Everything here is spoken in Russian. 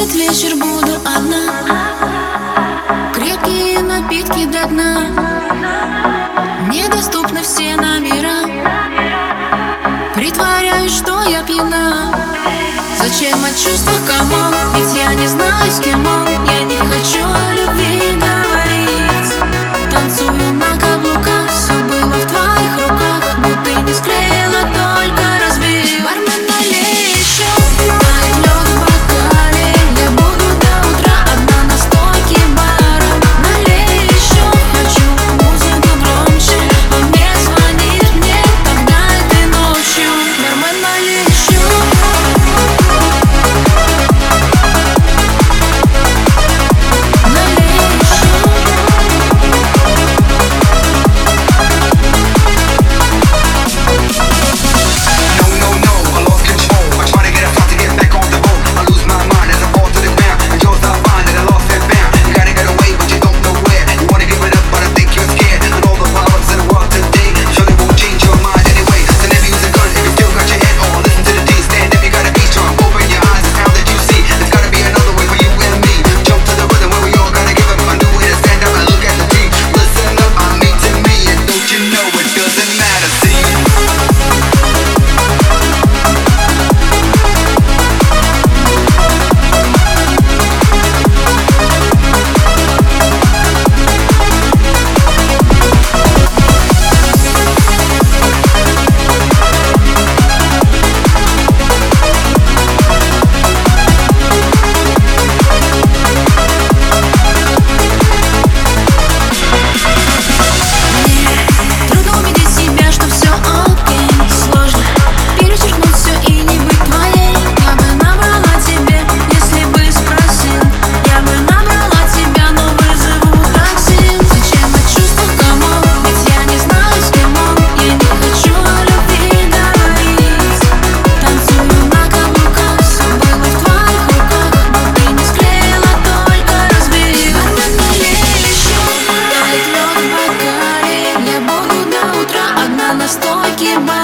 этот вечер буду одна. Крепкие напитки до дна. Недоступны все номера. Притворяюсь, что я пьяна. Зачем от чувства комок? Ведь я не знаю, с кем он. Я не хочу get my